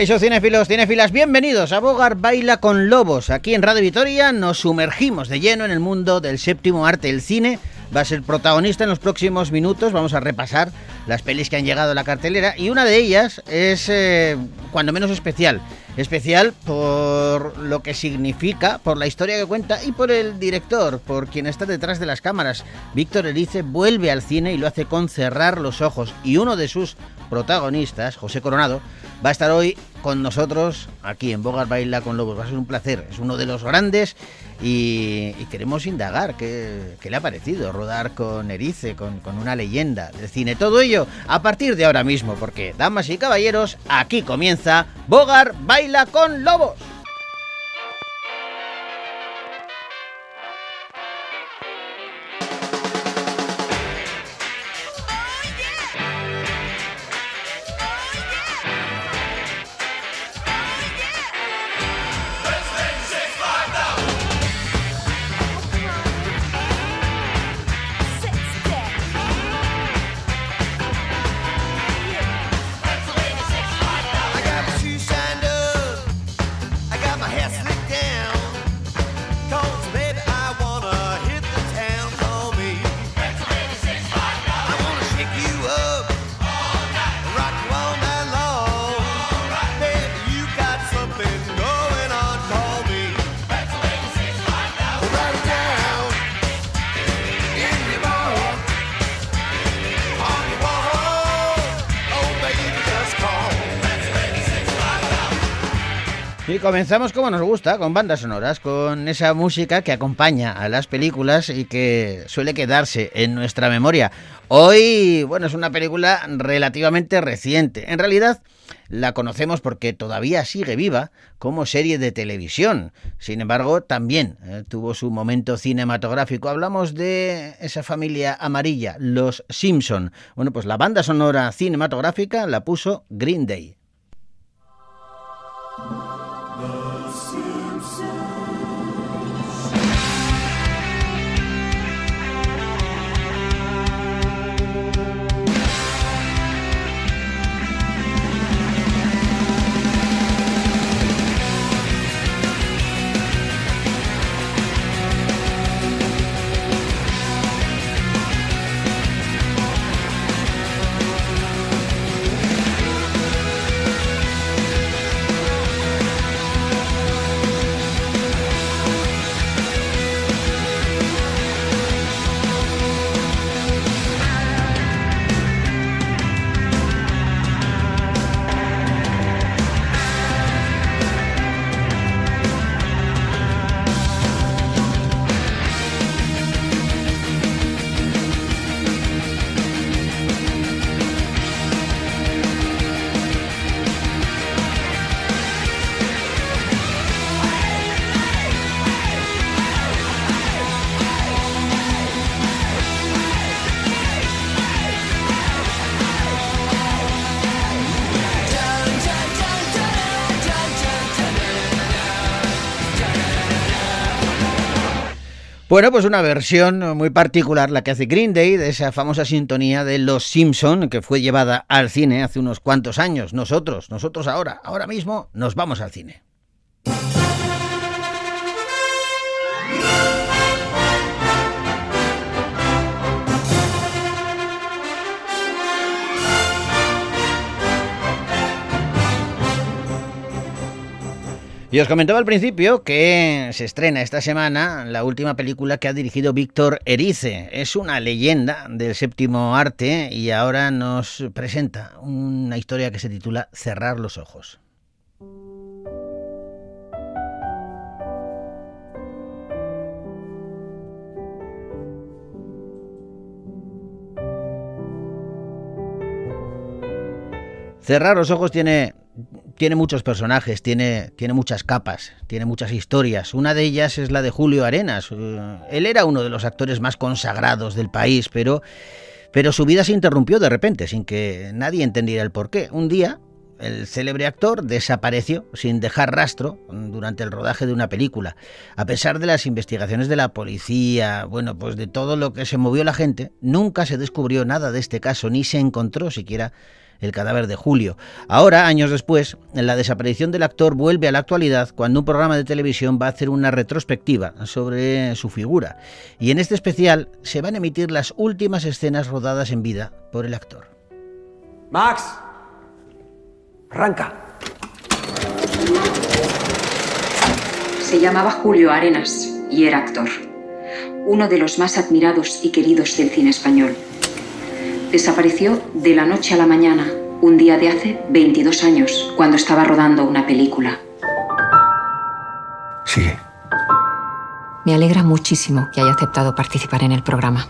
Caixo Cinefilos, Cinefilas, bienvenidos a Bogar Baila con Lobos. Aquí en Radio Vitoria nos sumergimos de lleno en el mundo del séptimo arte, el cine. Va a ser protagonista en los próximos minutos. Vamos a repasar las pelis que han llegado a la cartelera y una de ellas es eh, cuando menos especial. Especial por lo que significa, por la historia que cuenta y por el director, por quien está detrás de las cámaras. Víctor Erice vuelve al cine y lo hace con cerrar los ojos y uno de sus protagonistas, José Coronado, va a estar hoy con nosotros aquí en Bogar Baila con Lobos. Va a ser un placer, es uno de los grandes y, queremos indagar qué, le ha parecido rodar con Erice, con, con una leyenda del cine. Todo ello a partir de ahora mismo, porque, damas y caballeros, aquí comienza Bogar Baila con Lobos. Y comenzamos como nos gusta, con bandas sonoras, con esa música que acompaña a las películas y que suele quedarse en nuestra memoria. Hoy, bueno, es una película relativamente reciente. En realidad, la conocemos porque todavía sigue viva como serie de televisión. Sin embargo, también eh, tuvo su momento cinematográfico. Hablamos de esa familia amarilla, los Simpson. Bueno, pues la banda sonora cinematográfica la puso Green Day. Bueno, pues una versión muy particular, la que hace Green Day, de esa famosa sintonía de Los Simpson, que fue llevada al cine hace unos cuantos años. Nosotros, nosotros ahora, ahora mismo, nos vamos al cine. Y os comentaba al principio que se estrena esta semana la última película que ha dirigido Víctor Erice. Es una leyenda del séptimo arte y ahora nos presenta una historia que se titula Cerrar los ojos. Cerrar los ojos tiene tiene muchos personajes, tiene, tiene muchas capas, tiene muchas historias. Una de ellas es la de Julio Arenas. Eh, él era uno de los actores más consagrados del país, pero, pero su vida se interrumpió de repente, sin que nadie entendiera el porqué. Un día El célebre actor desapareció sin dejar rastro durante el rodaje de una película. A pesar de las investigaciones de la policía, bueno, pues de todo lo que se movió la gente, nunca se descubrió nada de este caso, ni se encontró siquiera el cadáver de Julio. Ahora, años después, la desaparición del actor vuelve a la actualidad cuando un programa de televisión va a hacer una retrospectiva sobre su figura. Y en este especial se van a emitir las últimas escenas rodadas en vida por el actor. Max, arranca. Se llamaba Julio Arenas y era actor, uno de los más admirados y queridos del cine español. Desapareció de la noche a la mañana, un día de hace 22 años, cuando estaba rodando una película. Sigue. Me alegra muchísimo que haya aceptado participar en el programa.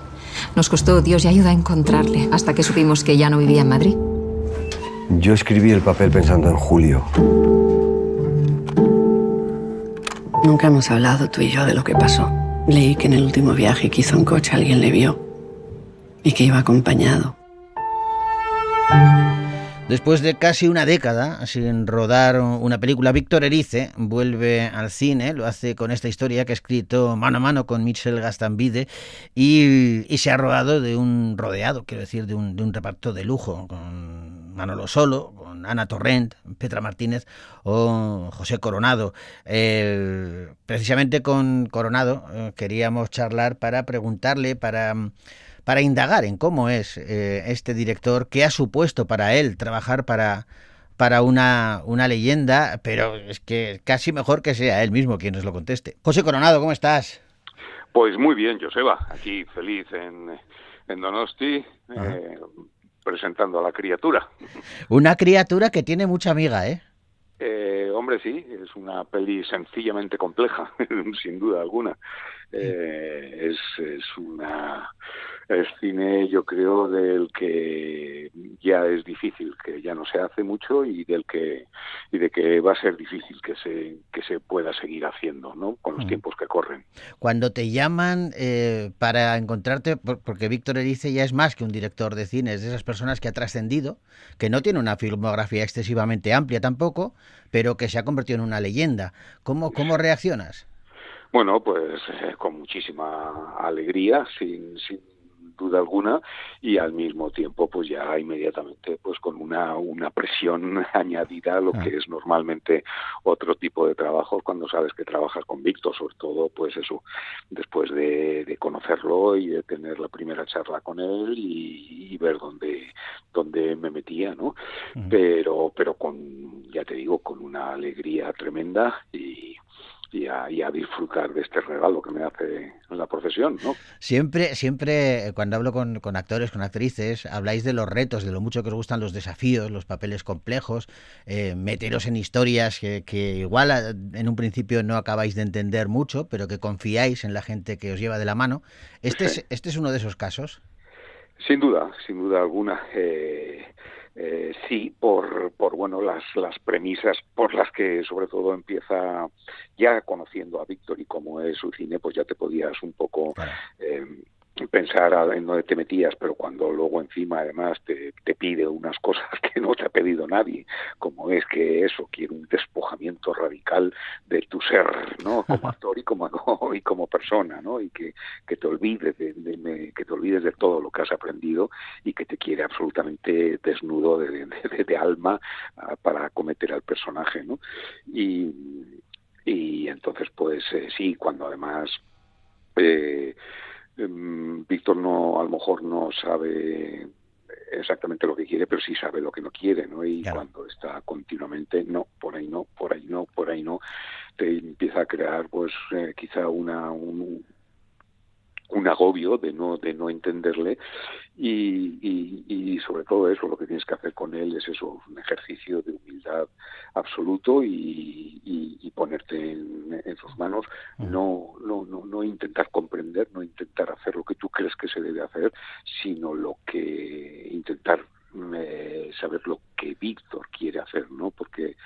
Nos costó Dios y ayuda a encontrarle hasta que supimos que ya no vivía en Madrid. Yo escribí el papel pensando en Julio. Nunca hemos hablado tú y yo de lo que pasó. Leí que en el último viaje que hizo en coche alguien le vio y que iba acompañado. Después de casi una década sin rodar una película, Víctor Erice vuelve al cine, lo hace con esta historia que ha escrito mano a mano con Michel Gastambide y, se ha rodado de un rodeado, quiero decir, de un, de un reparto de lujo, con Manolo Solo, con Ana Torrent, Petra Martínez o José Coronado. precisamente con Coronado eh, queríamos charlar para preguntarle, para para indagar en cómo es eh, este director, qué ha supuesto para él trabajar para, para una, una leyenda, pero es que casi mejor que sea él mismo quien nos lo conteste. José Coronado, ¿cómo estás? Pues muy bien, Joseba, aquí feliz en, en Donosti, eh, presentando a la criatura. Una criatura que tiene mucha amiga, ¿eh? Eh, hombre, sí, es una peli sencillamente compleja, sin duda alguna. Eh, es, es una es cine, yo creo, del que ya es difícil, que ya no se hace mucho y del que y de que va a ser difícil que se que se pueda seguir haciendo, ¿no? Con los tiempos que corren. Cuando te llaman eh, para encontrarte, porque Víctor Erice ya es más que un director de cine, es de esas personas que ha trascendido, que no tiene una filmografía excesivamente amplia tampoco, pero que se ha convertido en una leyenda. ¿Cómo cómo reaccionas? Bueno, pues eh, con muchísima alegría, sin, sin duda alguna y al mismo tiempo pues ya inmediatamente pues con una, una presión añadida a lo ah. que es normalmente otro tipo de trabajo cuando sabes que trabajas con Víctor, sobre todo pues eso, después de, de conocerlo y de tener la primera charla con él y, ver dónde, dónde me metía, ¿no? Pero, pero con, ya te digo, con una alegría tremenda y y a, disfrutar de este regalo que me hace la profesión, ¿no? Siempre, siempre cuando hablo con, actores, con actrices, habláis de los retos, de lo mucho que os gustan los desafíos, los papeles complejos, eh, meteros en historias que, igual en un principio no acabáis de entender mucho, pero que confiáis en la gente que os lleva de la mano. ¿Este, es, este es uno de esos casos? Sin duda, sin duda alguna. Eh, eh, sí por, por bueno las, las premisas por las que sobre todo empieza ya conociendo a Víctor y cómo es su cine pues ya te podías un poco eh, pensar en dónde te metías, pero cuando luego encima además te, te, pide unas cosas que no te ha pedido nadie, como es que eso quiere un despojamiento radical de tu ser, ¿no? Como actor y como y como persona, ¿no? Y que, que te olvides de, que te olvides de todo lo que has aprendido y que te quiere absolutamente desnudo de, de alma ah, para cometer al personaje, ¿no? Y, y entonces pues eh, sí, cuando además eh, Víctor no, a lo mejor no sabe exactamente lo que quiere, pero sí sabe lo que no quiere, ¿no? Y cuando está continuamente, no, por ahí no, por ahí no, por ahí no, te empieza a crear, pues, eh, quizá una, un, un agobio de no de no entenderle y, y, sobre todo eso lo que tienes que hacer con él es eso un ejercicio de humildad absoluto y, y ponerte en, sus manos no, no no no intentar comprender no intentar hacer lo que tú crees que se debe hacer sino lo que intentar eh, saber lo que Víctor quiere hacer no porque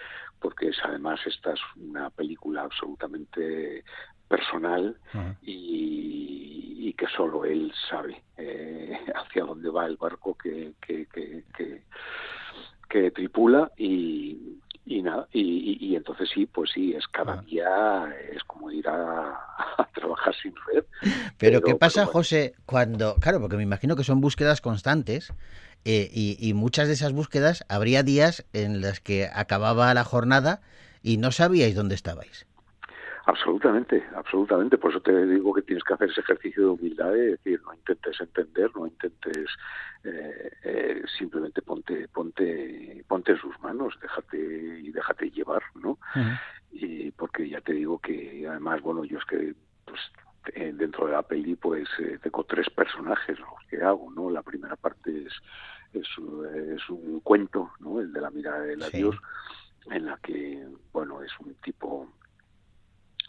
porque es además esta es una película absolutamente personal y, que solo él sabe eh, hacia dónde va el barco que, que, que, que tripula y, y nada, y, entonces sí, pues sí, es cada ah. día, es como ir a, trabajar sin red. Pero, ¿qué pasa, José, cuando, claro, porque me imagino que son búsquedas constantes eh, y, y, muchas de esas búsquedas habría días en las que acababa la jornada y no sabíais dónde estabais. Absolutamente, absolutamente. Por eso te digo que tienes que hacer ese ejercicio de humildad, es decir, no intentes entender, no intentes eh, eh, simplemente ponte, ponte, ponte en sus manos, déjate y déjate llevar, ¿no? Y porque ya te digo que además, bueno, yo es que pues eh, dentro de la peli pues tengo tres personajes los que hago, ¿no? La primera parte es es, es un cuento, ¿no? El de la mirada del adiós, en la que, bueno, es un tipo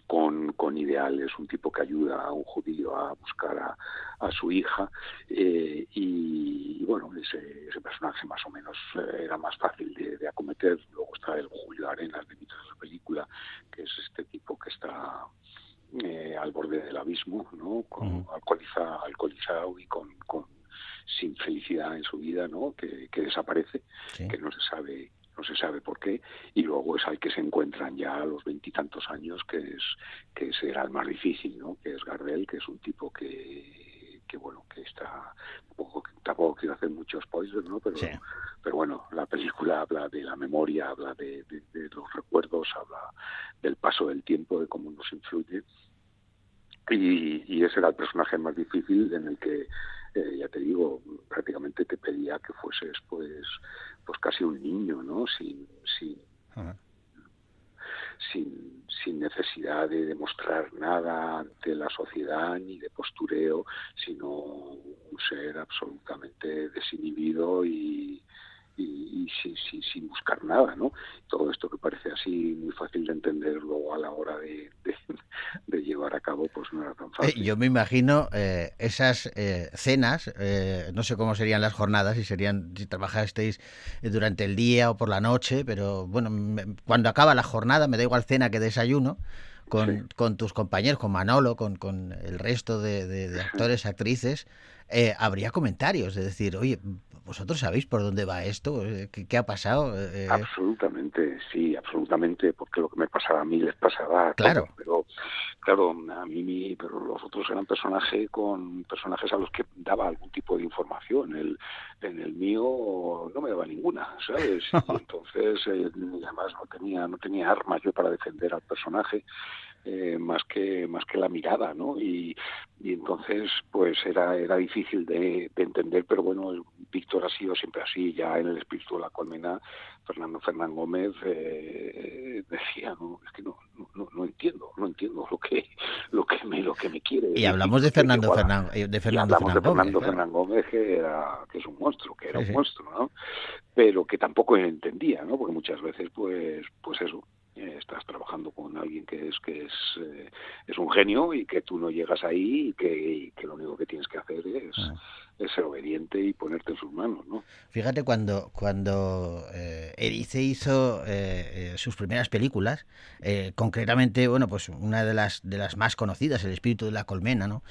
con, con ideales, un tipo que ayuda a un judío a buscar a, a su hija eh, y, bueno, ese, ese, personaje más o menos eh, era más fácil de, de, acometer. Luego está el Julio Arenas de mitad de la película, que es este tipo que está eh, al borde del abismo, ¿no? Con, alcoholizado y con, con sin felicidad en su vida, ¿no? Que, que desaparece, que no se sabe no se sabe por qué, y luego es al que se encuentran ya a los veintitantos años, que es que será el más difícil, ¿no? Que es Gardel, que es un tipo que, que bueno, que está, tampoco, tampoco quiero hacer muchos spoilers, ¿no? Pero, pero bueno, la película habla de la memoria, habla de, de, los recuerdos, habla del paso del tiempo, de cómo nos influye, y, y ese era el personaje más difícil en el que eh, ya te digo, prácticamente te pedía que fueses pues pues casi un niño, ¿no? Sin, sin, sin, sin necesidad de demostrar nada ante la sociedad ni de postureo, sino un ser absolutamente desinhibido y, y, sin, sin, buscar nada, ¿no? Todo esto que parece así muy fácil de entender luego a la hora de, de, llevar a cabo, pues no era tan fácil. yo me imagino eh, esas eh, cenas, eh, no sé cómo serían las jornadas, si serían, si trabajasteis durante el día o por la noche, pero bueno, cuando acaba la jornada, me da igual cena que desayuno, con, con tus compañeros, con Manolo, con, con el resto de, de, actores, actrices, eh, habría comentarios de decir, oye, ¿vosotros sabéis por dónde va esto? ¿Qué, ha pasado? Eh, absolutamente, sí, absolutamente, porque lo que me pasaba a mí les pasaba a claro. pero claro, a mí, pero los otros eran personajes con personajes a los que daba algún tipo de información. El, en el mío no me daba ninguna, ¿sabes? entonces, eh, además no tenía, no tenía armas yo para defender al personaje. Eh, más que más que la mirada, ¿no? Y, y entonces, pues era era difícil de, de, entender, pero bueno, Víctor ha sido siempre así, ya en el espíritu de la colmena, Fernando Fernán Gómez eh, decía, no, es que no, no, no, entiendo, no entiendo lo que lo que me lo que me quiere. Y hablamos de Fernando Fernán, eh, de Fernando, Fernando Gómez, Fernán Gómez que era que es un monstruo, que era un monstruo, ¿no? Pero que tampoco entendía, ¿no? Porque muchas veces, pues, pues eso, eh, estás trabajando con alguien que es que es, eh, es un genio y que tú no llegas ahí y que, que lo único que tienes que hacer es, ah. es, ser obediente y ponerte en sus manos, ¿no? Fíjate cuando cuando eh, Erice hizo eh, sus primeras películas, concretamente, bueno, pues una de las de las más conocidas, El espíritu de la colmena, ¿no?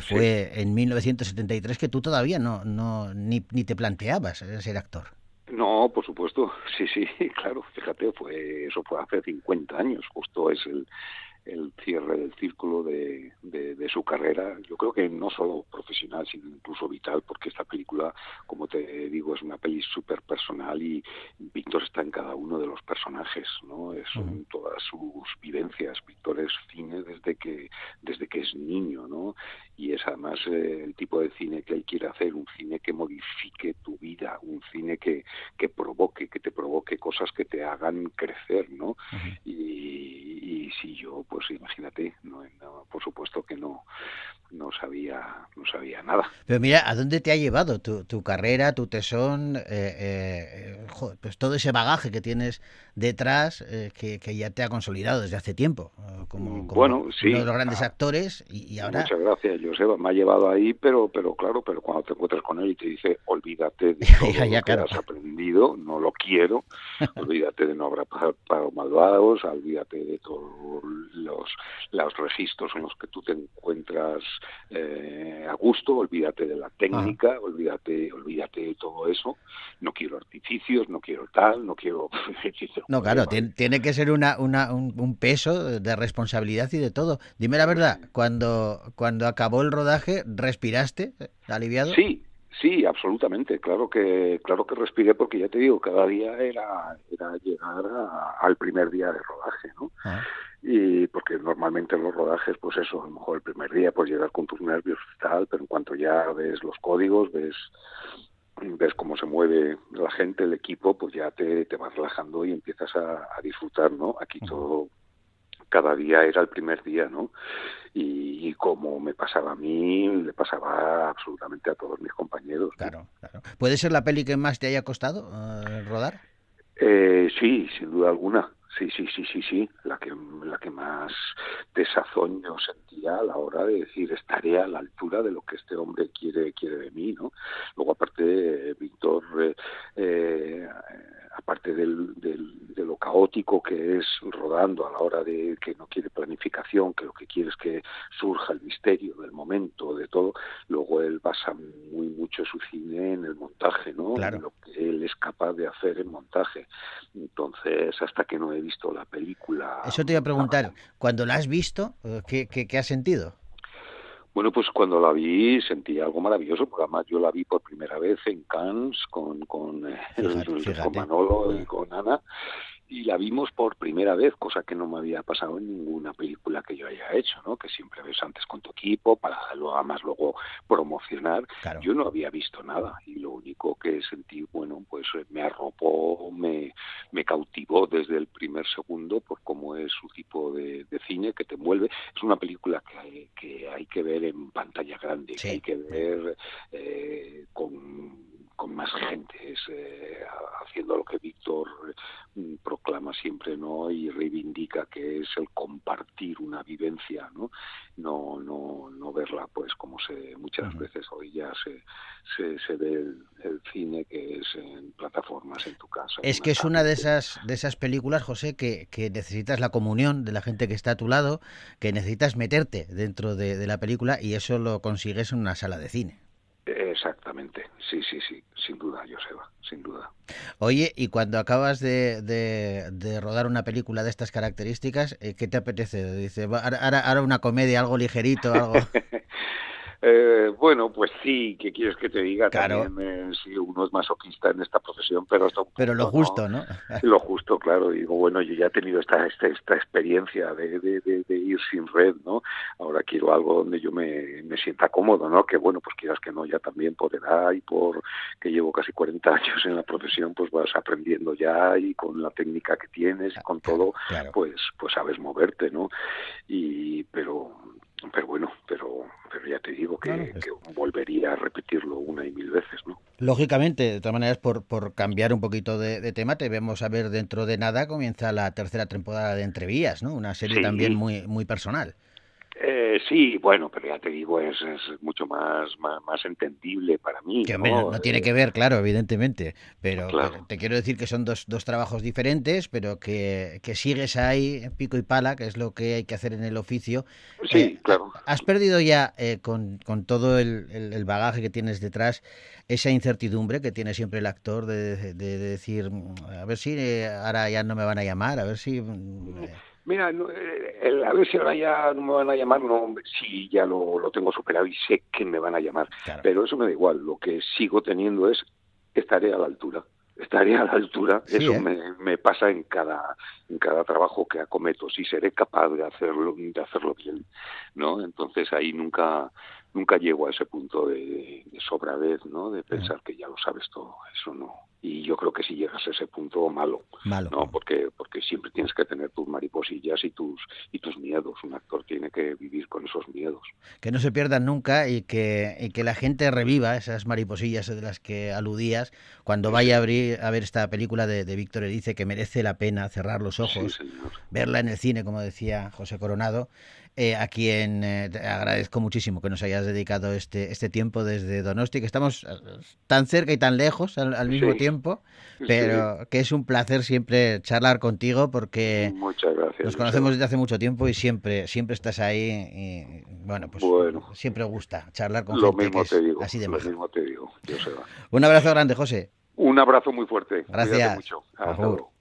fue en 1973 que tú todavía no no ni, ni te planteabas ser actor. No, por supuesto, sí, sí, claro, fíjate, fue eso fue hace 50 años, justo es el, el cierre del círculo de, de, su carrera, yo creo que no solo profesional, sino incluso vital, porque esta película, como te digo, es una peli súper personal y Víctor está en cada uno de los personajes, ¿no? Son todas sus vivencias. Víctor es cine desde que, desde que es niño, ¿no? Y es además eh, el tipo de cine que él quiere hacer, un cine que modifique tu vida, un cine que, que provoque, que te provoque cosas que te hagan crecer, ¿no? y, y si yo, pues imagínate, no, por supuesto que no, no sabía, no sabía nada. Pero mira, ¿a dónde te ha llevado tu, tu carrera, tu tesón, eh, eh, pues todo ese bagaje que tienes detrás eh, que, que, ya te ha consolidado desde hace tiempo, como, mm, bueno, sí. uno de los grandes ah, actores y, ahora... Muchas gracias, Joseba, me ha llevado ahí, pero, pero claro, pero cuando te encuentras con él y te dice, olvídate de todo lo que has aprendido, no lo quiero, olvídate de no habrá para malvados, olvídate de todos los, los registros en los que tú te encuentras eh, a gusto, olvídate de la técnica, olvídate, olvídate de todo eso. No quiero artificios, no quiero tal, no quiero. no, claro, tiene, que ser una, una, un, peso de responsabilidad y de todo. Dime la verdad, cuando, cuando acabó el rodaje, ¿respiraste aliviado? Sí, Sí, absolutamente. Claro que, claro que respiré porque ya te digo, cada día era, era llegar al primer día de rodaje, ¿no? Ah. Y porque normalmente en los rodajes, pues eso, a lo mejor el primer día pues llegar con tus nervios y tal, pero en cuanto ya ves los códigos, ves ves cómo se mueve la gente, el equipo, pues ya te, te vas relajando y empiezas a, disfrutar, ¿no? Aquí todo cada día era el primer día, ¿no? Y, como me pasaba a mí, le pasaba absolutamente a todos mis compañeros. Claro, claro. ¿Puede ser la peli que más te haya costado eh, rodar? Eh, sí, sin duda alguna. Sí, sí, sí, sí, sí. La que, la que más desazón yo sentía a la hora de decir estaré a la altura de lo que este hombre quiere, quiere de mí, ¿no? Luego aparte, Víctor, eh, eh aparte del, de que es rodando a la hora de que no quiere planificación, que lo que quiere es que surja el misterio del momento, de todo, luego él basa muy mucho su cine en el montaje, ¿no? Claro. lo que él es capaz de hacer en montaje. Entonces, hasta que no he visto la película... Eso te iba a preguntar, cuando la has visto, ¿qué, qué, qué has sentido? Bueno, pues cuando la vi sentí algo maravilloso, porque además yo la vi por primera vez en Cannes con, con, eh, con Manolo y con Ana, y la vimos por primera vez, cosa que no me había pasado en ninguna película que yo haya hecho, ¿no? Que siempre ves antes con tu equipo para luego además luego promocionar. Yo no había visto nada y lo único que sentí, bueno, pues eh, me arropó, me, me cautivó desde el primer segundo por cómo es su tipo de, cine que te envuelve. Es una película que hay que, hay que ver en pantalla grande, que hay que ver eh, con con más gente, eh, haciendo lo que Víctor mm, proclama siempre, ¿no? Y reivindica que es el compartir una vivencia, ¿no? No, no, no verla, pues, como se muchas veces hoy ya se, se, ve el, cine que es en plataformas en tu casa. Es que es una de esas, de esas películas, José, que, que, necesitas la comunión de la gente que está a tu lado, que necesitas meterte dentro de la película y eso lo consigues en una sala de cine. Exactamente, sí, sí, sí, sin duda, Joseba, sin duda. Oye, y cuando acabas de, de, rodar una película de estas características, eh, ¿qué te apetece? Dice, ahora, ahora una comedia, algo ligerito, algo... Eh, bueno, pues sí, ¿qué quieres que te diga? Claro. También, eh, uno es masoquista en esta profesión, pero Pero lo justo, ¿no? lo justo, claro. Digo, bueno, yo ya he tenido esta, esta, esta experiencia de, de, de, ir sin red, ¿no? Ahora quiero algo donde yo me, me sienta cómodo, ¿no? Que bueno, pues quieras que no, ya también por edad y por que llevo casi 40 años en la profesión, pues vas aprendiendo ya y con la técnica que tienes y con todo, pues pues sabes moverte, ¿no? Y pero pero bueno, pero, pero ya te digo que, volvería a repetirlo una y mil veces, ¿no? Lógicamente, de todas maneras, por, por cambiar un poquito de, tema, te vemos a ver dentro de nada, comienza la tercera temporada de Entrevías, ¿no? Una serie también muy, muy personal. Eh, sí, bueno, pero ya te digo, es, es mucho más, más, entendible para mí. Que, ¿no? no tiene eh, que ver, claro, evidentemente, pero, te quiero decir que son dos, dos trabajos diferentes, pero que, que, sigues ahí, pico y pala, que es lo que hay que hacer en el oficio. Sí, eh, claro. ¿Has perdido ya, con, con, todo el, el, bagaje que tienes detrás, esa incertidumbre que tiene siempre el actor de, de, decir, a ver si ahora ya no me van a llamar, a ver si... Mira, eh, a ver si ahora ya no me van a llamar, no, sí, ya lo, lo tengo superado y sé que me van a llamar, pero eso me da igual, lo que sigo teniendo es estaré a la altura, estaré a la altura, eso ¿eh? me, me, pasa en cada, en cada trabajo que acometo, si seré capaz de hacerlo, de hacerlo bien, ¿no? Entonces ahí nunca, nunca llego a ese punto de, de sobradez, ¿no? De pensar que ya lo sabes todo, eso no, y yo creo que si llegas a ese punto malo, malo. no porque porque siempre tienes que tener tus mariposillas y tus y tus miedos. Un actor tiene que vivir con esos miedos. Que no se pierdan nunca y que, y que la gente reviva esas mariposillas de las que aludías cuando vaya a abrir a ver esta película de, de Víctor dice que merece la pena cerrar los ojos verla en el cine como decía José Coronado eh, a quien eh, te agradezco muchísimo que nos hayas dedicado este, este tiempo desde Donosti, que estamos eh, tan cerca y tan lejos al, mismo tiempo, pero que es un placer siempre charlar contigo porque nos conocemos desde hace mucho tiempo y siempre siempre estás ahí y bueno, pues siempre gusta charlar con lo gente mismo que te digo, así de Lo mismo te digo, Un abrazo grande, José. Un abrazo muy fuerte. Gracias. mucho. Hasta luego.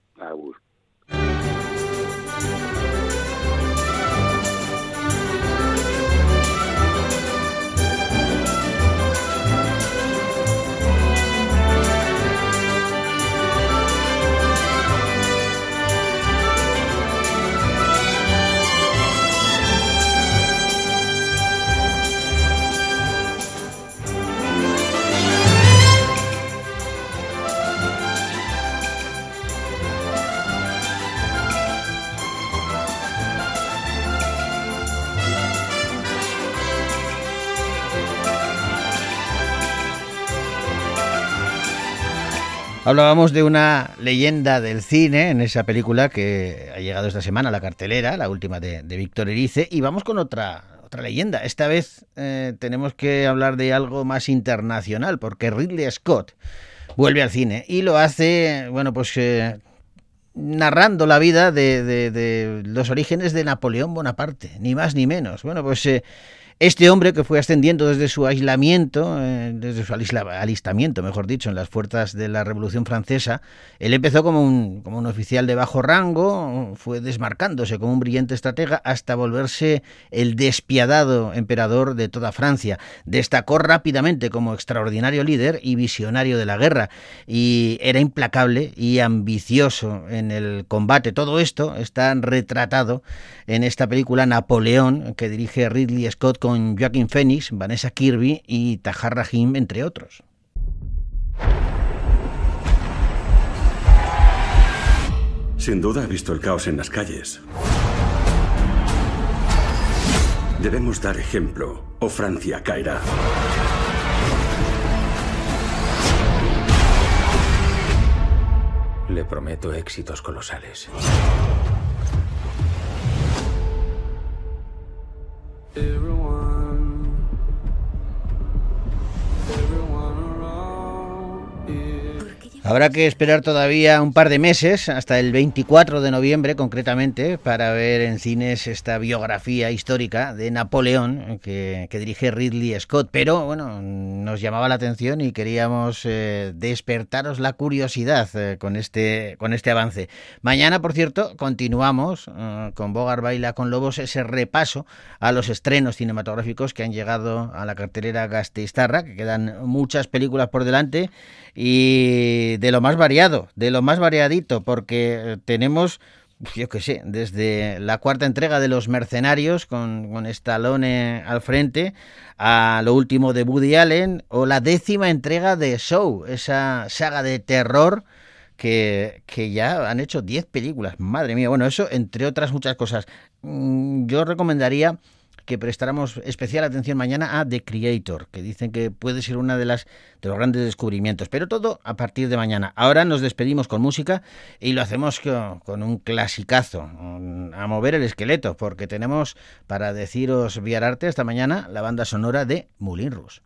Hablábamos de una leyenda del cine en esa película que ha llegado esta semana a la cartelera, la última de, Víctor Erice, y vamos con otra, otra leyenda. Esta vez eh, tenemos que hablar de algo más internacional, porque Ridley Scott vuelve al cine y lo hace, bueno, pues eh, narrando la vida de, de, los orígenes de Napoleón Bonaparte, ni más ni menos. Bueno, pues... Eh, este hombre que fue ascendiendo desde su aislamiento, eh, desde su alistamiento, mejor dicho, en las fuerzas de la Revolución Francesa, él empezó como un, como un oficial de bajo rango, fue desmarcándose como un brillante estratega hasta volverse el despiadado emperador de toda Francia. Destacó rápidamente como extraordinario líder y visionario de la guerra, y era implacable y ambicioso en el combate. Todo esto está retratado en esta película Napoleón, que dirige Ridley Scott con Joaquin Phoenix, Vanessa Kirby y Tahar Rahim, entre otros. Sin duda ha visto el caos en las calles. Debemos dar ejemplo o Francia caerá. Le prometo éxitos colosales. Habrá que esperar todavía un par de meses, hasta el 24 de noviembre concretamente, para ver en cines esta biografía histórica de Napoleón que, dirige Ridley Scott. Pero bueno, nos llamaba la atención y queríamos eh, despertaros la curiosidad eh, con, este, con este avance. Mañana, por cierto, continuamos eh, con Bogar Baila con Lobos ese repaso a los estrenos cinematográficos que han llegado a la cartelera Gasteiztarra, que quedan muchas películas por delante y de lo más variado, de lo más variadito, porque eh, tenemos yo qué sé, desde la cuarta entrega de Los Mercenarios con, con Stallone al frente, a lo último de Woody Allen, o la décima entrega de Show, esa saga de terror que, que ya han hecho 10 películas. Madre mía, bueno, eso entre otras muchas cosas. Mm, yo recomendaría que prestáramos especial atención mañana a The Creator, que dicen que puede ser una de las de los grandes descubrimientos, pero todo a partir de mañana. Ahora nos despedimos con música y lo hacemos con un clasicazo, a mover el esqueleto, porque tenemos para deciros Viararte esta mañana la banda sonora de Moulin Rouge.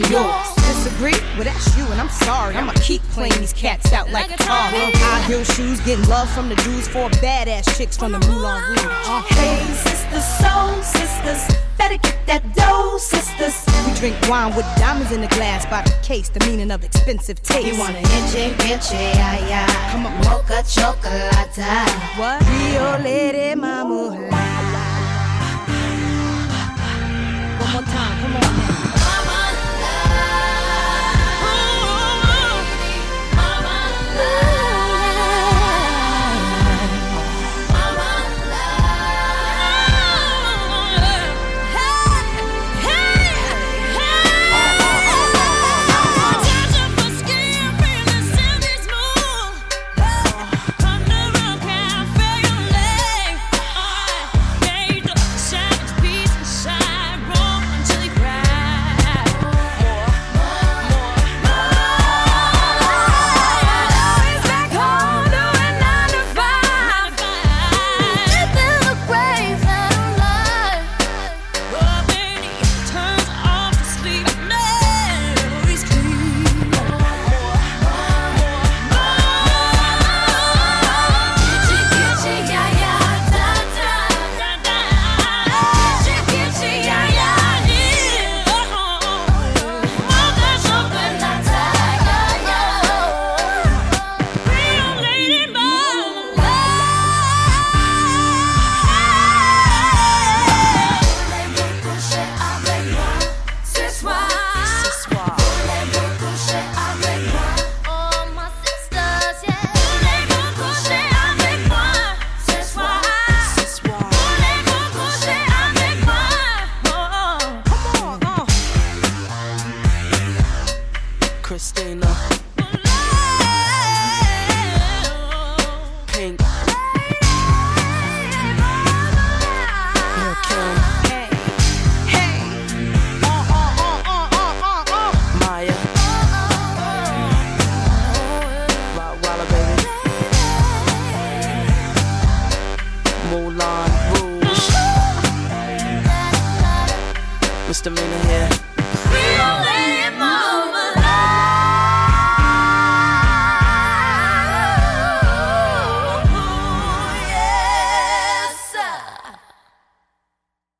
When yours. Disagree? Well, that's you, and I'm sorry. I'ma keep playing these cats out like a car. High heel shoes, getting love from the dudes, four badass chicks from the Moulin Rouge. Uh-huh. Hey, sisters, soul sisters, better get that dough, sisters. We drink wine with diamonds in the glass by the case, the meaning of expensive taste. You want an inche, inche, ay, ay. Come on. Mocha chocolate. What? Rio Lady Mama. One more time, come on now.